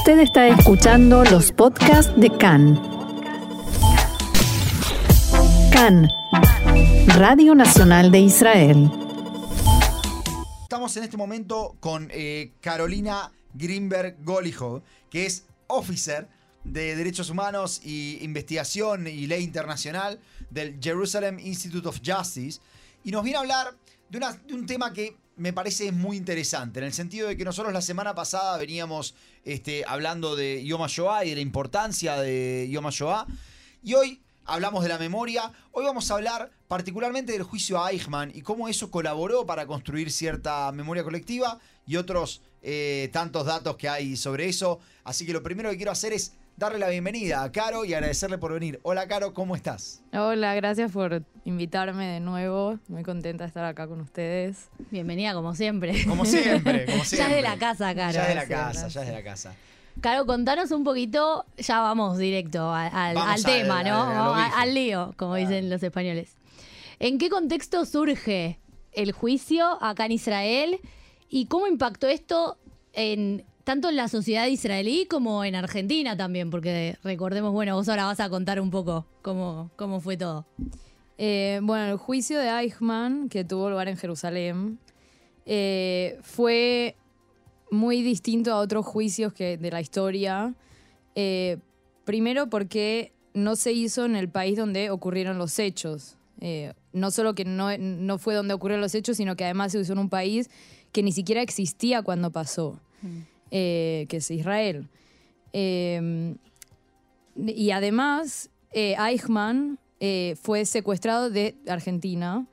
Usted está escuchando los podcasts de CAN. CAN, Radio Nacional de Israel. Estamos en este momento con eh, Carolina Greenberg Golijo, que es officer de Derechos Humanos y Investigación y Ley Internacional del Jerusalem Institute of Justice, y nos viene a hablar de un tema que me parece muy interesante, en el sentido de que nosotros la semana pasada veníamos este, hablando de Yom HaShoah y de la importancia de Yom HaShoah, y hoy hablamos de la memoria, hoy vamos a hablar particularmente del juicio a Eichmann y cómo eso colaboró para construir cierta memoria colectiva y otros eh, tantos datos que hay sobre eso. Así que lo primero que quiero hacer es darle la bienvenida a Caro y agradecerle por venir. Hola Caro, ¿cómo estás? Hola, gracias por invitarme de nuevo. Muy contenta de estar acá con ustedes. Bienvenida, como siempre. Como siempre, como siempre. Ya es de la casa, Caro. Ya es de la casa, gracias. ya es de la casa. Caro, contanos un poquito, ya vamos directo al, al- Vamos al al- tema, ¿no? al lío, como dicen los españoles. ¿En qué contexto surge el juicio acá en Israel y cómo impactó esto en tanto en la sociedad israelí como en Argentina también? Porque recordemos, bueno, vos ahora vas a contar un poco cómo, cómo fue todo. Eh, bueno, el juicio de Eichmann, que tuvo lugar en Jerusalén, eh, fue muy distinto a otros juicios que, de la historia. Eh, primero porque no se hizo en el país donde ocurrieron los hechos. No solo que no, no fue donde ocurrieron los hechos, sino que además se hizo en un país que ni siquiera existía cuando pasó, eh, que es Israel. Eh, y además, eh, Eichmann eh, fue secuestrado de Argentina.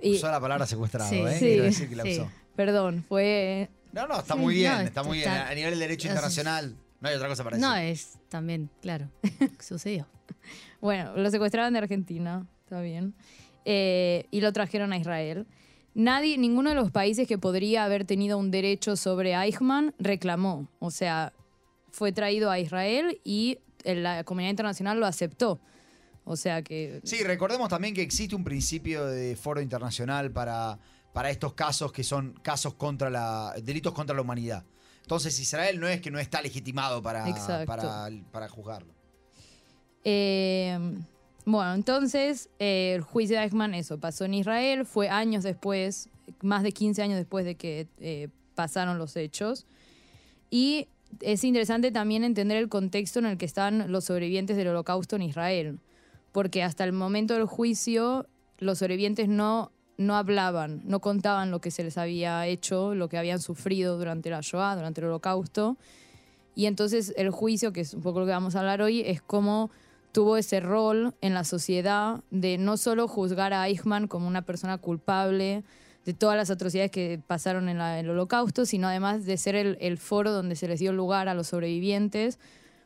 Y- Usó la palabra secuestrado, Sí, ¿eh? sí, Quiero decir que la sí. usó. perdón, fue... No, no, está muy bien, no, está muy bien. A nivel del derecho es- internacional, no hay otra cosa para decir. No, es también, claro, sucedió. Bueno, lo secuestraron de Argentina, está bien. Eh, y lo trajeron a Israel. Nadie, ninguno de los países que podría haber tenido un derecho sobre Eichmann reclamó. O sea, fue traído a Israel y la comunidad internacional lo aceptó. O sea que... Sí, recordemos también que existe un principio de foro internacional para, para estos casos que son casos contra la. delitos contra la humanidad. Entonces Israel no es que no está legitimado para, para, para juzgarlo. Eh, bueno, entonces eh, el juicio de Eichmann, eso, pasó en Israel, fue años después, más de 15 años después de que eh, pasaron los hechos. Y es interesante también entender el contexto en el que están los sobrevivientes del holocausto en Israel, porque hasta el momento del juicio los sobrevivientes no, no hablaban, no contaban lo que se les había hecho, lo que habían sufrido durante la Shoah, durante el holocausto. Y entonces el juicio, que es un poco lo que vamos a hablar hoy, es cómo tuvo ese rol en la sociedad de no solo juzgar a Eichmann como una persona culpable de todas las atrocidades que pasaron en la- el holocausto, sino además de ser el, el foro donde se les dio lugar a los sobrevivientes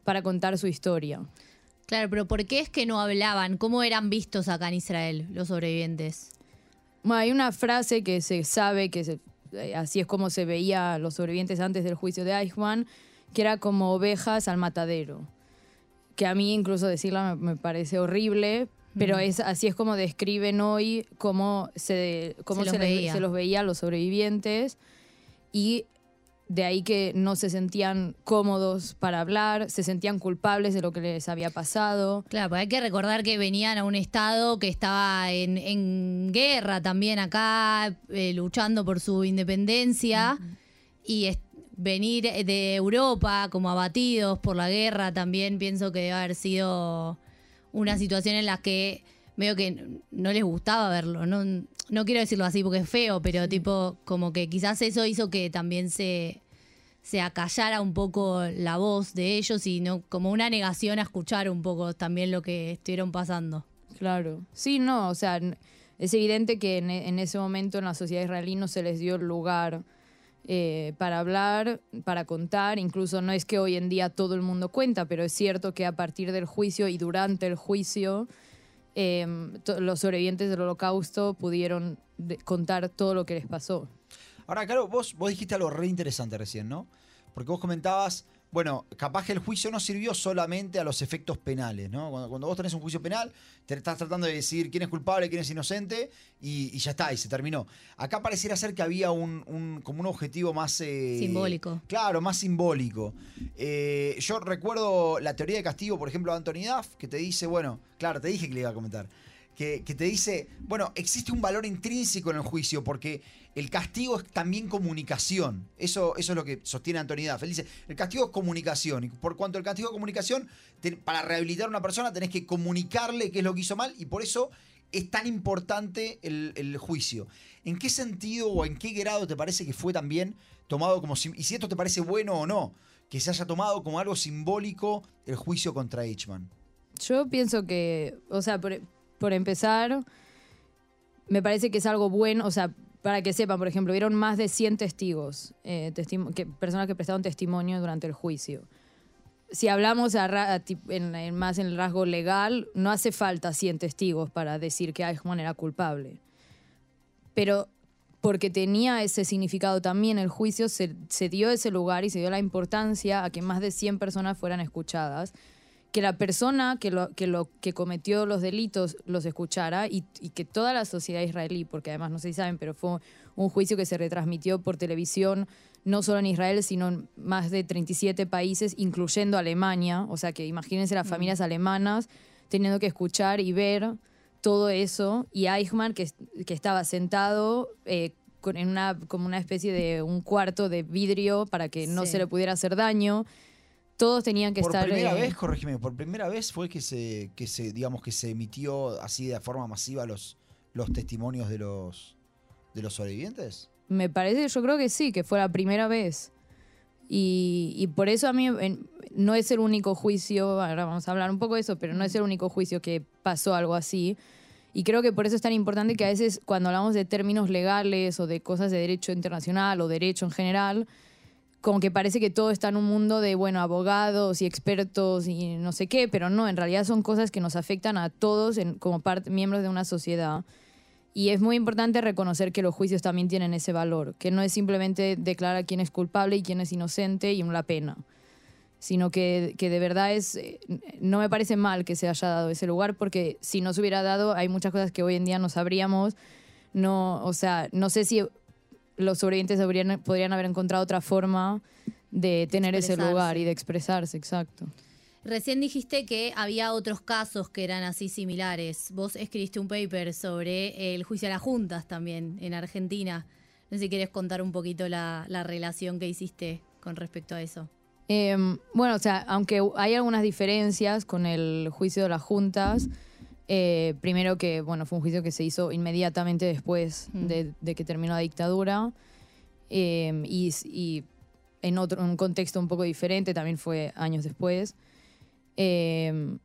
para contar su historia. Claro, pero ¿por qué es que no hablaban? ¿Cómo eran vistos acá en Israel los sobrevivientes? Bueno, hay una frase que se sabe que se- eh, así es como se veía a los sobrevivientes antes del juicio de Eichmann, que era como ovejas al matadero. Que a mí incluso decirla me, me parece horrible, pero es así es como describen hoy cómo se, cómo Se se, los les- veía. se los veía a los sobrevivientes y de ahí que no se sentían cómodos para hablar, se sentían culpables de lo que les había pasado. Claro, hay que recordar que venían a un estado que estaba en, en guerra también acá, eh, luchando por su independencia. Y venir de Europa como abatidos por la guerra también pienso que debe haber sido una situación en la que veo que no les gustaba verlo. No, no quiero decirlo así porque es feo, pero tipo como que quizás eso hizo que también se, se acallara un poco la voz de ellos y no como una negación a escuchar un poco también lo que estuvieron pasando. Claro. Sí, no, o sea, es evidente que en, en ese momento en la sociedad israelí no se les dio el lugar eh, para hablar, para contar. Incluso no es que hoy en día todo el mundo cuenta, pero es cierto que a partir del juicio y durante el juicio, to- los sobrevivientes del holocausto pudieron contar todo lo que les pasó. Ahora, claro, vos, vos dijiste algo re interesante recién, ¿no? Porque vos comentabas bueno, capaz que el juicio no sirvió solamente a los efectos penales, ¿no? Cuando, cuando vos tenés un juicio penal, te estás tratando de decidir quién es culpable, quién es inocente, y, y ya está, y se terminó. Acá pareciera ser que había un, un- como un objetivo más... eh, Simbólico. Claro, más simbólico. Eh, yo recuerdo la teoría de castigo, por ejemplo, de Anthony Duff, que te dice, bueno, claro, te dije que le iba a comentar, que, te dice, bueno, existe un valor intrínseco en el juicio, porque el castigo es también comunicación. Eso, eso es lo que sostiene Anthony Duff. Él dice, el castigo es comunicación, y por cuanto el castigo es comunicación, para rehabilitar a una persona tenés que comunicarle qué es lo que hizo mal, y por eso es tan importante el, el juicio. ¿En qué sentido o en qué grado te parece que fue también tomado como... Y si esto te parece bueno o no, que se haya tomado como algo simbólico el juicio contra Eichmann. Yo pienso que, o sea, por, por empezar, me parece que es algo bueno, o sea, para que sepan, por ejemplo, vieron más de 100 testigos, eh, que, personas que prestaron testimonio durante el juicio. Si hablamos a a en- en más en el rasgo legal, no hace falta 100 testigos para decir que Eichmann era culpable. Pero porque tenía ese significado también el juicio, se, se dio ese lugar y se dio la importancia a que más de 100 personas fueran escuchadas que la persona que, lo, que, lo, que cometió los delitos los escuchara y, y que toda la sociedad israelí, porque además no sé si saben, pero fue un juicio que se retransmitió por televisión, no solo en Israel, sino en más de 37 países, incluyendo Alemania. O sea que imagínense las familias alemanas teniendo que escuchar y ver todo eso. Y Eichmann, que, que estaba sentado eh, con, en una, como una especie de un cuarto de vidrio para que no Sí. se le pudiera hacer daño. Todos tenían que por estar... primera eh, vez, corrígeme, por primera vez fue que se, que se, digamos, que se emitió así de forma masiva los, los testimonios de los, de los sobrevivientes. Me parece, yo creo que sí, que fue la primera vez. Y, y por eso a mí en- no es el único juicio, ahora vamos a hablar un poco de eso, pero no es el único juicio que pasó algo así. Y creo que por eso es tan importante que a veces cuando hablamos de términos legales o de cosas de derecho internacional o derecho en general, como que parece que todo está en un mundo de, bueno, abogados y expertos y no sé qué, pero no, en realidad son cosas que nos afectan a todos como parte, miembros de una sociedad. Y es muy importante reconocer que los juicios también tienen ese valor, que no es simplemente declarar quién es culpable y quién es inocente y una pena, sino que, que de verdad es, eh, no me parece mal que se haya dado ese lugar, porque si no se hubiera dado, hay muchas cosas que hoy en día no sabríamos, no, o sea, no sé si los sobrevivientes podrían haber encontrado otra forma de tener ese lugar y de expresarse, exacto. Recién dijiste que había otros casos que eran así similares. Vos escribiste un paper sobre el juicio a las juntas también en Argentina. No sé si quieres contar un poquito la, la relación que hiciste con respecto a eso. Eh, bueno, o sea, aunque hay algunas diferencias con el juicio de las juntas, eh, primero que, bueno, fue un juicio que se hizo inmediatamente después Mm. de, de que terminó la dictadura eh, y, y en otro un contexto un poco diferente, también fue años después. Eh,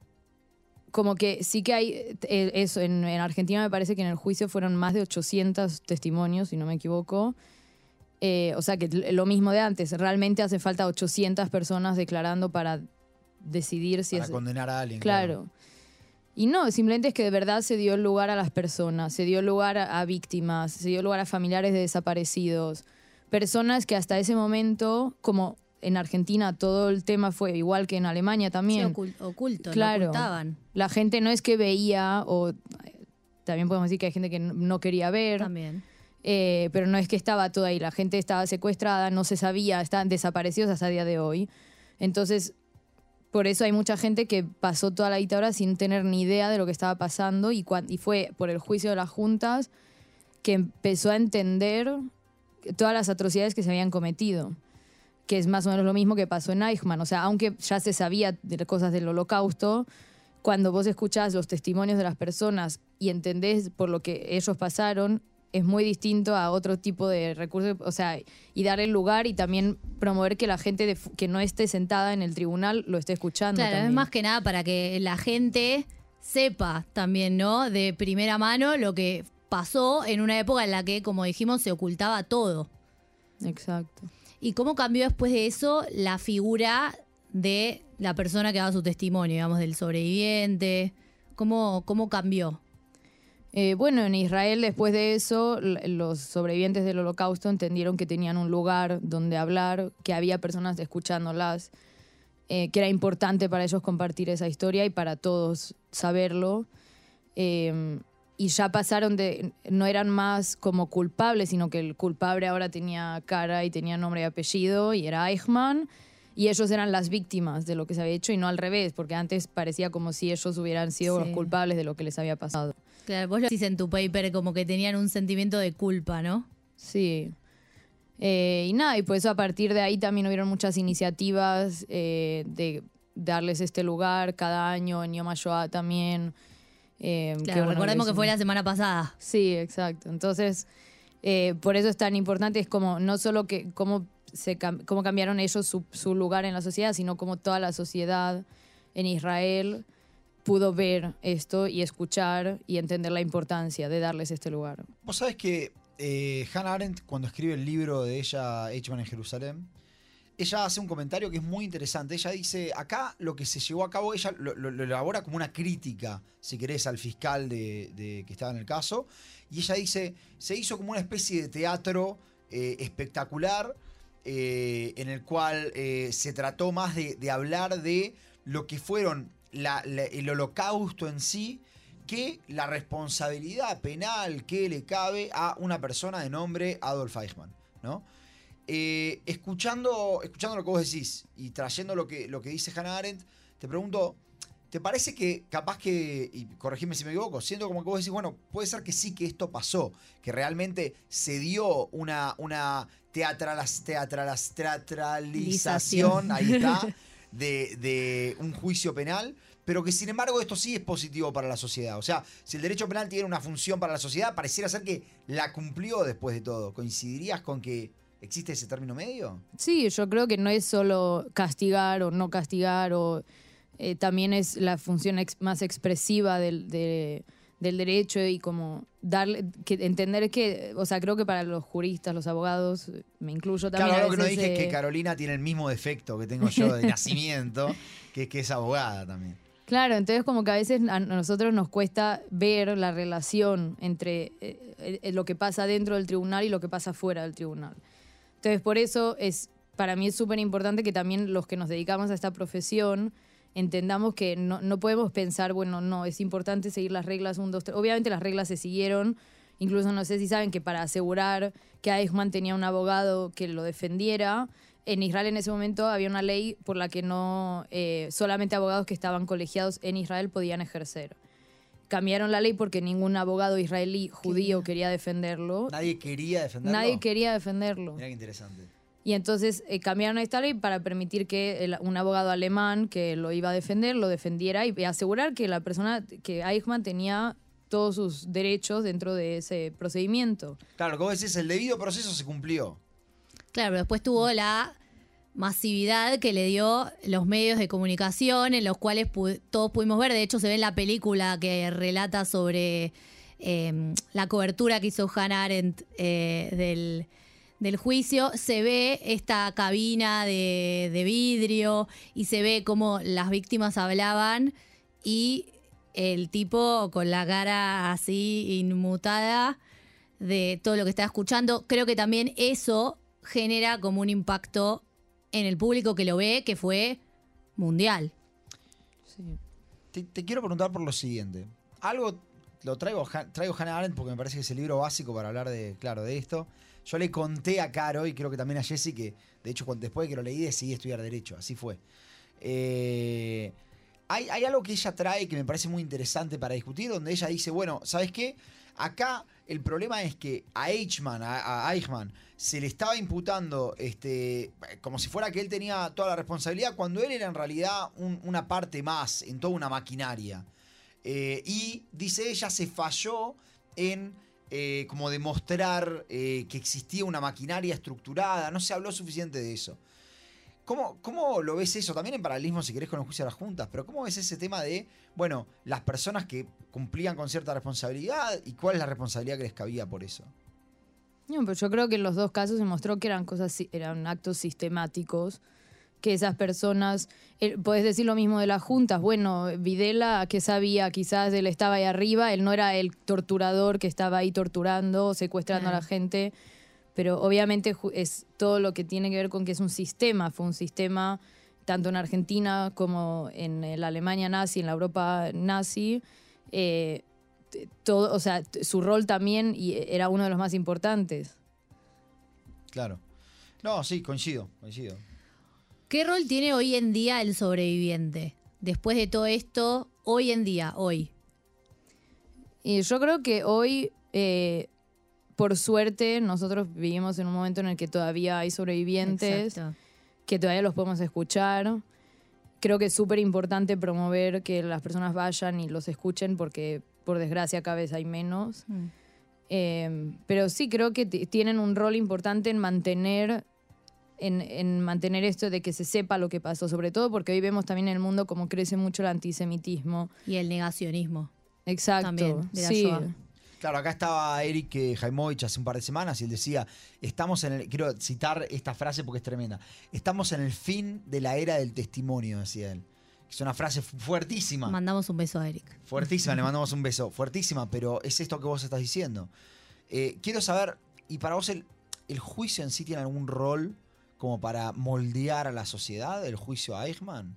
como que sí que hay eh, eso, en, en Argentina me parece que en el juicio fueron más de 800 testimonios, si no me equivoco. Eh, o sea que lo mismo de antes, realmente hace falta 800 personas declarando para decidir si para es... condenar a alguien. Claro. Y no, simplemente es que de verdad se dio lugar a las personas, se dio lugar a, víctimas, se dio lugar a familiares de desaparecidos, personas que hasta ese momento, como en Argentina todo el tema fue igual que en Alemania Sí, también, ocul- oculto, Claro. lo ocultaban la gente no es que veía, o eh, también podemos decir que hay gente que no- quería ver, también. eh, pero no es que estaba todo ahí, la gente estaba secuestrada, no se sabía, estaban desaparecidos hasta el día de hoy. Entonces, por eso hay mucha gente que pasó toda la dictadura sin tener ni idea de lo que estaba pasando y, y fue por el juicio de las juntas que empezó a entender todas las atrocidades que se habían cometido, que es más o menos lo mismo que pasó en Eichmann. O sea, aunque ya se sabía de cosas del holocausto, cuando vos escuchás los testimonios de las personas y entendés por lo que ellos pasaron, es muy distinto a otro tipo de recursos, o sea, y dar el lugar y también promover que la gente de que no esté sentada en el tribunal lo esté escuchando. Claro, es también. más que nada para que la gente sepa también, ¿no? De primera mano lo que pasó en una época en la que, como dijimos, se ocultaba todo. Exacto. ¿Y cómo cambió después de eso la figura de la persona que daba su testimonio, digamos, del sobreviviente? ¿Cómo, cómo cambió? Eh, bueno, en Israel después de eso, los sobrevivientes del holocausto entendieron que tenían un lugar donde hablar, que había personas escuchándolas. eh, que era importante para ellos compartir esa historia y para todos saberlo. Eh, y ya pasaron de, no eran más como culpables, sino que el culpable ahora tenía cara y tenía nombre y apellido y era Eichmann. Y ellos eran las víctimas de lo que se había hecho y no al revés, porque antes parecía como si ellos hubieran sido Sí. los culpables de lo que les había pasado. Claro, vos lo decís en tu paper como que tenían un sentimiento de culpa, ¿no? Sí. Eh, y nada, y pues a partir de ahí también hubieron muchas iniciativas eh, de darles este lugar cada año en Yom HaShoah también. eh, Claro, recordemos que fue la semana pasada. Sí, exacto. Entonces, por eso es tan importante, es como no solo que cómo, se, cómo cambiaron ellos su, lugar en la sociedad, sino cómo toda la sociedad en Israel pudo ver esto y escuchar y entender la importancia de darles este lugar. Vos sabés que eh, Hannah Arendt, cuando escribe el libro de ella, Eichmann en Jerusalén, ella hace un comentario que es muy interesante. Ella dice, acá lo que se llevó a cabo, ella lo elabora como una crítica, si querés, al fiscal de, de- que estaba en el caso. Y ella dice, se hizo como una especie de teatro eh, espectacular eh, en el cual eh, se trató más de, hablar de lo que fueron el holocausto en sí que la responsabilidad penal que le cabe a una persona de nombre Adolf Eichmann, ¿no? Eh, escuchando, escuchando lo que vos decís y trayendo lo que, lo que dice Hannah Arendt, te pregunto, ¿te parece que capaz que, y corregime si me equivoco, siento como que vos decís, bueno, puede ser que sí que esto pasó, que realmente se dio una, una teatralas, teatralas, teatralización, ahí está, de, de un juicio penal, pero que sin embargo esto sí es positivo para la sociedad. O sea, si el derecho penal tiene una función para la sociedad, pareciera ser que la cumplió después de todo. ¿Coincidirías con que existe ese término medio? Sí, yo creo que no es solo castigar o no castigar, o eh, también es la función ex- más expresiva del, de- del derecho y como darle, que entender que, o sea, creo que para los juristas, los abogados, me incluyo también. Claro, algo que no dije es que Carolina tiene el mismo defecto que tengo yo de nacimiento, que es que es abogada también. Claro, entonces como que a veces a nosotros nos cuesta ver la relación entre eh, eh, lo que pasa dentro del tribunal y lo que pasa fuera del tribunal. Entonces por eso es, para mí es súper importante que también los que nos dedicamos a esta profesión entendamos que no, no podemos pensar, bueno, no, es importante seguir las reglas, un, dos, tres. Obviamente las reglas se siguieron, incluso no sé si saben que para asegurar que Eichmann tenía un abogado que lo defendiera, en Israel en ese momento había una ley por la que no eh, solamente abogados que estaban colegiados en Israel podían ejercer. Cambiaron la ley porque ningún abogado israelí judío quería defenderlo. Nadie quería defenderlo. Nadie quería defenderlo. Mirá qué interesante. Y entonces eh, cambiaron esta ley para permitir que el- un abogado alemán que lo iba a defender lo defendiera y, y asegurar que la persona, que Eichmann tenía todos sus derechos dentro de ese procedimiento. Claro, vos decís, el debido proceso se cumplió. Claro, pero después tuvo la masividad que le dio los medios de comunicación en los cuales pu- todos pudimos ver. De hecho, se ve en la película que relata sobre eh, la cobertura que hizo Hannah Arendt eh, del, del juicio. Se ve esta cabina de, de vidrio y se ve cómo las víctimas hablaban y el tipo con la cara así inmutada de todo lo que está escuchando. Creo que también eso genera como un impacto en el público que lo ve, que fue mundial. Te, te quiero preguntar por lo siguiente. Algo lo traigo, traigo Hannah Arendt porque me parece que es el libro básico para hablar de, claro, de esto. Yo le conté a Caro y creo que también a Jessy que, de hecho, después de que lo leí decidí estudiar Derecho. Así fue. Eh, hay, algo que ella trae que me parece muy interesante para discutir, donde ella dice, bueno, ¿sabes qué? Acá el problema es que a Eichmann, a, Eichmann, se le estaba imputando este, como si fuera que él tenía toda la responsabilidad, cuando él era en realidad un- una parte más en toda una maquinaria. Eh, y dice ella, se falló en eh, como demostrar eh, que existía una maquinaria estructurada, no se habló suficiente de eso. ¿Cómo, ¿Cómo lo ves eso? También en paralelismo, si querés, con el juicio de las juntas, pero ¿cómo ves ese tema de, bueno, las personas que cumplían con cierta responsabilidad y cuál es la responsabilidad que les cabía por eso? No, pero yo creo que en los dos casos se mostró que eran cosas, eran actos sistemáticos, que esas personas, eh, podés decir lo mismo de las juntas, bueno, Videla que sabía, quizás él estaba ahí arriba, él no era el torturador que estaba ahí torturando, secuestrando a la gente, pero obviamente es todo lo que tiene que ver con que es un sistema, fue un sistema tanto en Argentina como en la Alemania nazi, en la Europa nazi, eh, todo, o sea, su rol también y era uno de los más importantes. Claro. No, sí, coincido, coincido. ¿Qué rol tiene hoy en día el sobreviviente? Después de todo esto, hoy en día, hoy. Y yo creo que hoy, eh, por suerte, nosotros vivimos en un momento en el que todavía hay sobrevivientes. Exacto. que todavía los podemos escuchar. Creo que es súper importante promover que las personas vayan y los escuchen porque por desgracia cada vez hay menos. Mm. Eh, pero sí creo que tienen un rol importante en mantener, en, en mantener esto de que se sepa lo que pasó, sobre todo porque hoy vemos también en el mundo cómo crece mucho el antisemitismo. Y el negacionismo. Exacto. También, de la sí. Shoah. Claro, acá estaba Eric eh, Jaimovich hace un par de semanas y él decía, estamos en el, quiero citar esta frase porque es tremenda, estamos en el fin de la era del testimonio, decía él. Es una frase fu- fuertísima. Mandamos un beso a Eric. Fuertísima, le mandamos un beso. Fuertísima, pero es esto que vos estás diciendo. Eh, quiero saber, ¿y para vos el, el juicio en sí tiene algún rol como para moldear a la sociedad? ¿El juicio a Eichmann?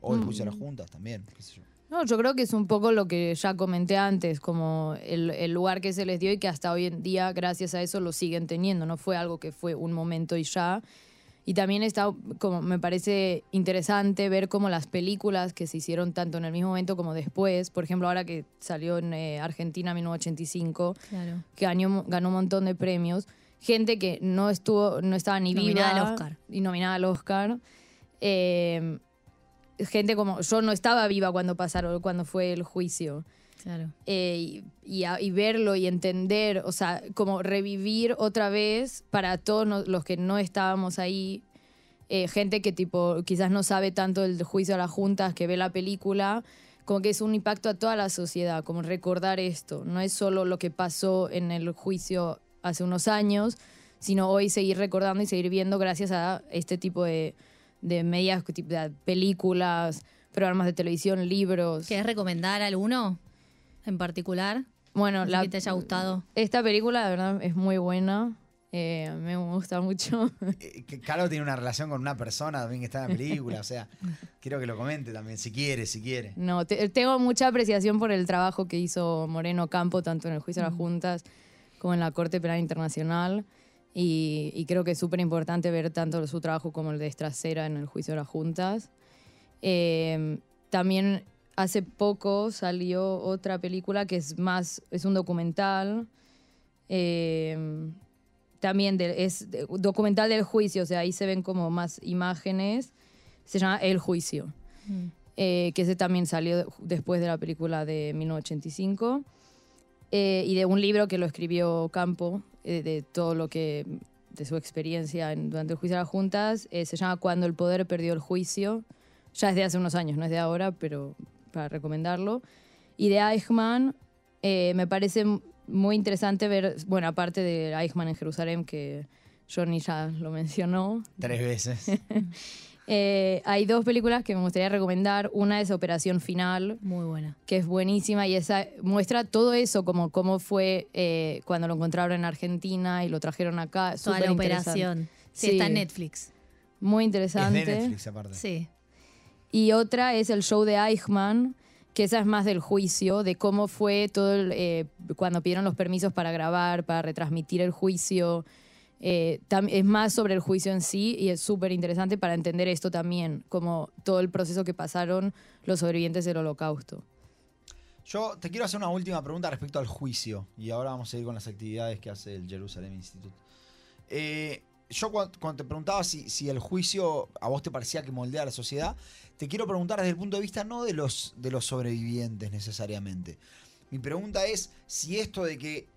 O el juicio a las juntas también, qué sé yo. No, yo creo que es un poco lo que ya comenté antes, como el, el lugar que se les dio y que hasta hoy en día, gracias a eso, lo siguen teniendo. No fue algo que fue un momento y ya. Y también está, como me parece interesante ver cómo las películas que se hicieron tanto en el mismo momento como después, por ejemplo, ahora que salió en eh, Argentina 1985, Claro. que ganó, ganó un montón de premios, gente que no estuvo, no estaba ni Nominada viva al Oscar. y nominada al Oscar. Eh, gente como yo no estaba viva cuando pasaron, cuando fue el juicio. Claro. Eh, y, y a- y verlo y entender, o sea, como revivir otra vez para todos no- los que no estábamos ahí, eh, gente que tipo quizás no sabe tanto del juicio a las juntas, que ve la película, como que es un impacto a toda la sociedad, como recordar esto, no es solo lo que pasó en el juicio hace unos años, sino hoy seguir recordando y seguir viendo gracias a este tipo de, de medias, de películas, programas de televisión, libros. ¿Querés recomendar alguno en particular? Bueno, Así la, que te haya gustado. Esta película, de verdad, es muy buena. Eh, me gusta mucho. Eh, Caro tiene una relación con una persona también que está en la película, o sea, quiero que lo comente también, si quiere, si quiere. No, te- tengo mucha apreciación por el trabajo que hizo Moreno Campo, tanto en el juicio de las juntas como en la Corte Penal Internacional. Y, y creo que es súper importante ver tanto su trabajo como el de Estracera en el juicio de las juntas. Eh, también hace poco salió otra película que es más, es un documental. eh, también de- es de- documental del juicio, o sea, ahí se ven como más imágenes. Se llama El Juicio Mm. eh, que ese también salió de- después de la película de 1985, eh, y de un libro que lo escribió Campo, eh, de todo lo que, de su experiencia en- durante el juicio de las juntas, eh, se llama Cuando el poder perdió el juicio, ya es de hace unos años, no es de ahora, pero para recomendarlo. Y de Eichmann, eh, me parece muy interesante ver, bueno, aparte de Eichmann en Jerusalén, que Johnny ya lo mencionó, Tres veces. eh, hay dos películas que me gustaría recomendar. Una es Operación Final, Muy buena. que es buenísima y esa muestra todo eso, como cómo fue eh, cuando lo encontraron en Argentina y lo trajeron acá. Toda la operación. Sí, Sí. está en Netflix. Muy Es interesante. de Netflix aparte. Sí. Y otra es el show de Eichmann, que esa es más del juicio, de cómo fue todo el, eh, cuando pidieron los permisos para grabar, para retransmitir el juicio. Eh, es más sobre el juicio en sí y es súper interesante para entender esto también, como todo el proceso que pasaron los sobrevivientes del holocausto. Yo te quiero hacer una última pregunta respecto al juicio. Y ahora vamos a ir con las actividades que hace el Jerusalem Institute. Eh, yo cuando, cuando te preguntaba si, si el juicio a vos te parecía que moldea a la sociedad, te quiero preguntar desde el punto de vista no de los, de los sobrevivientes necesariamente. Mi pregunta es si esto de que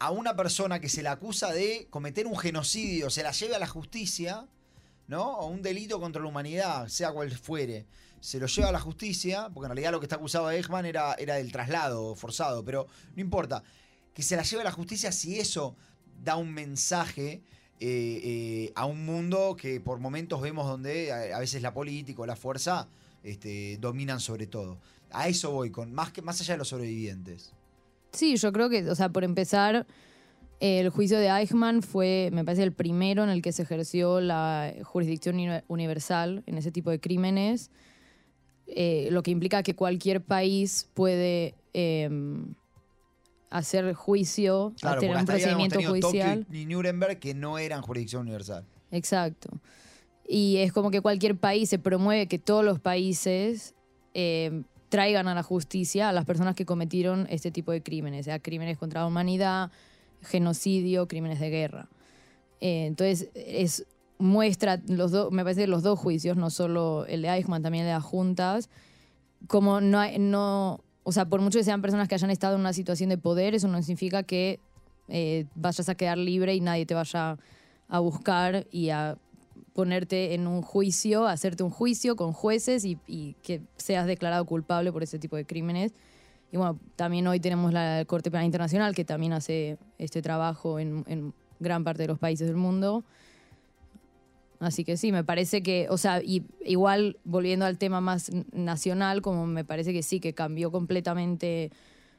a una persona que se la acusa de cometer un genocidio se la lleve a la justicia, ¿no? O un delito contra la humanidad, sea cual fuere, se lo lleva a la justicia, porque en realidad lo que está acusado de Eichmann era, era del traslado forzado, pero no importa, que se la lleve a la justicia si eso da un mensaje eh, eh, a un mundo que por momentos vemos donde a, veces la política o la fuerza este, dominan sobre todo. A eso voy, con más, que, más allá de los sobrevivientes. Sí, yo creo que, o sea, por empezar, El juicio de Eichmann fue, me parece, el primero en el que se ejerció la jurisdicción uni- universal en ese tipo de crímenes, eh, lo que implica que cualquier país puede eh, hacer juicio, Claro, tener un procedimiento judicial. Tokio y Nuremberg que no eran jurisdicción universal. Exacto. Y es como que cualquier país se promueve que todos los países eh, traigan a la justicia a las personas que cometieron este tipo de crímenes, sea crímenes contra la humanidad, genocidio, crímenes de guerra. Eh, entonces, es muestra los dos, me parece que los dos juicios, no solo el de Eichmann, también el de las juntas, como no, hay- no, o sea, por mucho que sean personas que hayan estado en una situación de poder, eso no significa que eh, vayas a quedar libre y nadie te vaya a buscar y a ponerte en un juicio, hacerte un juicio con jueces y, y que seas declarado culpable por ese tipo de crímenes. Y bueno, también hoy tenemos la Corte Penal Internacional que también hace este trabajo en, en gran parte de los países del mundo. Así que sí, me parece que, o sea, y, igual volviendo al tema más nacional, como me parece que sí, que cambió completamente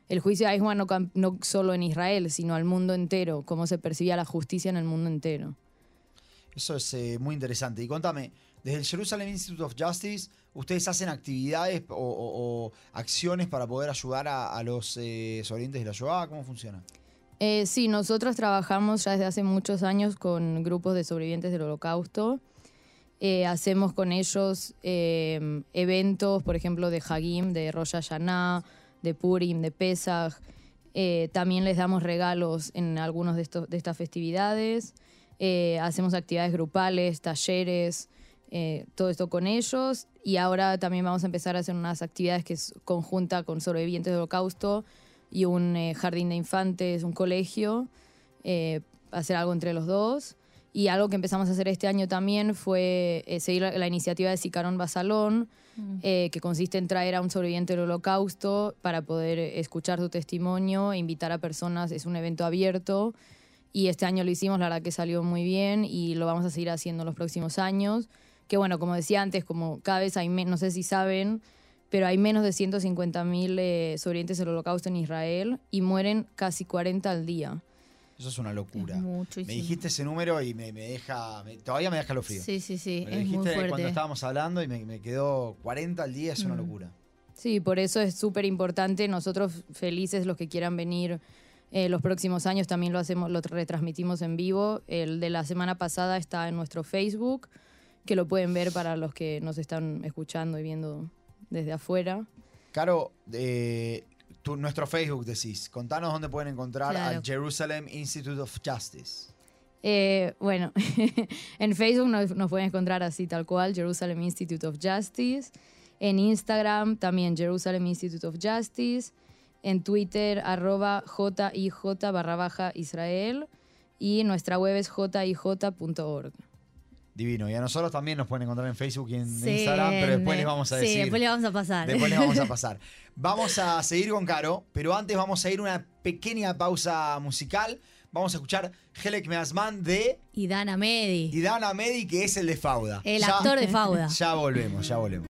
el juicio de Eichmann, no, no solo en Israel, sino al mundo entero, cómo se percibía la justicia en el mundo entero. Eso es eh, muy interesante. Y contame, desde el Jerusalem Institute of Justice, ¿ustedes hacen actividades o, acciones para poder ayudar a, los eh, sobrevivientes de la Shoah? ¿Cómo funciona? Eh, sí, nosotros trabajamos ya desde hace muchos años con grupos de sobrevivientes del holocausto. Eh, hacemos con ellos eventos, por ejemplo, de Hagim, de Rosh Hashanah, de Purim, de Pesach. Eh, también les damos regalos en algunos de, estos, de estas festividades. Eh, hacemos actividades grupales, talleres, eh, todo esto con ellos. Y ahora también vamos a empezar a hacer unas actividades que es conjunta con sobrevivientes del holocausto y un eh, jardín de infantes, un colegio, hacer algo entre los dos. Y algo que empezamos a hacer este año también fue eh, seguir la, la iniciativa de Sicarón Basalón, eh, que consiste en traer a un sobreviviente del holocausto para poder escuchar su testimonio e invitar a personas. Es un evento abierto y este año lo hicimos, la verdad que salió muy bien y lo vamos a seguir haciendo los próximos años. Que bueno, como decía antes, como cada vez hay menos, no sé si saben, pero hay menos de 150.000 eh, sobrevivientes del holocausto en Israel y mueren casi 40 al día. Eso es una locura. Es muchísimo. Me dijiste ese número y me, me deja. me- todavía me deja lo frío. Sí, sí, sí, Me lo es muy dijiste cuando fuerte. estábamos hablando y me, me quedó 40 al día, es una Mm. locura. Sí, por eso es súper importante. Nosotros felices, los que quieran venir eh, los próximos años, también lo hacemos, lo retransmitimos en vivo. El de la semana pasada está en nuestro Facebook, que lo pueden ver para los que nos están escuchando y viendo desde afuera. Caro, eh, tú- nuestro Facebook decís, contanos dónde pueden encontrar Claro. al Jerusalem Institute of Justice. Eh, bueno, en Facebook nos, nos pueden encontrar así tal cual, Jerusalem Institute of Justice. En Instagram también Jerusalem Institute of Justice. En Twitter arroba JIJ barra baja Israel. Y nuestra web es jij.org. Divino. Y a nosotros también nos pueden encontrar en Facebook y en Sí, Instagram, pero después les vamos a Sí, decir. después le vamos a pasar. Después les vamos a pasar. Vamos a seguir con Caro, pero antes vamos a ir a una pequeña pausa musical. Vamos a escuchar Helek Measman de Y Dana Medi, Idana Medi, que es el de Fauda. el Ya- actor de Fauda. Ya volvemos, ya volvemos.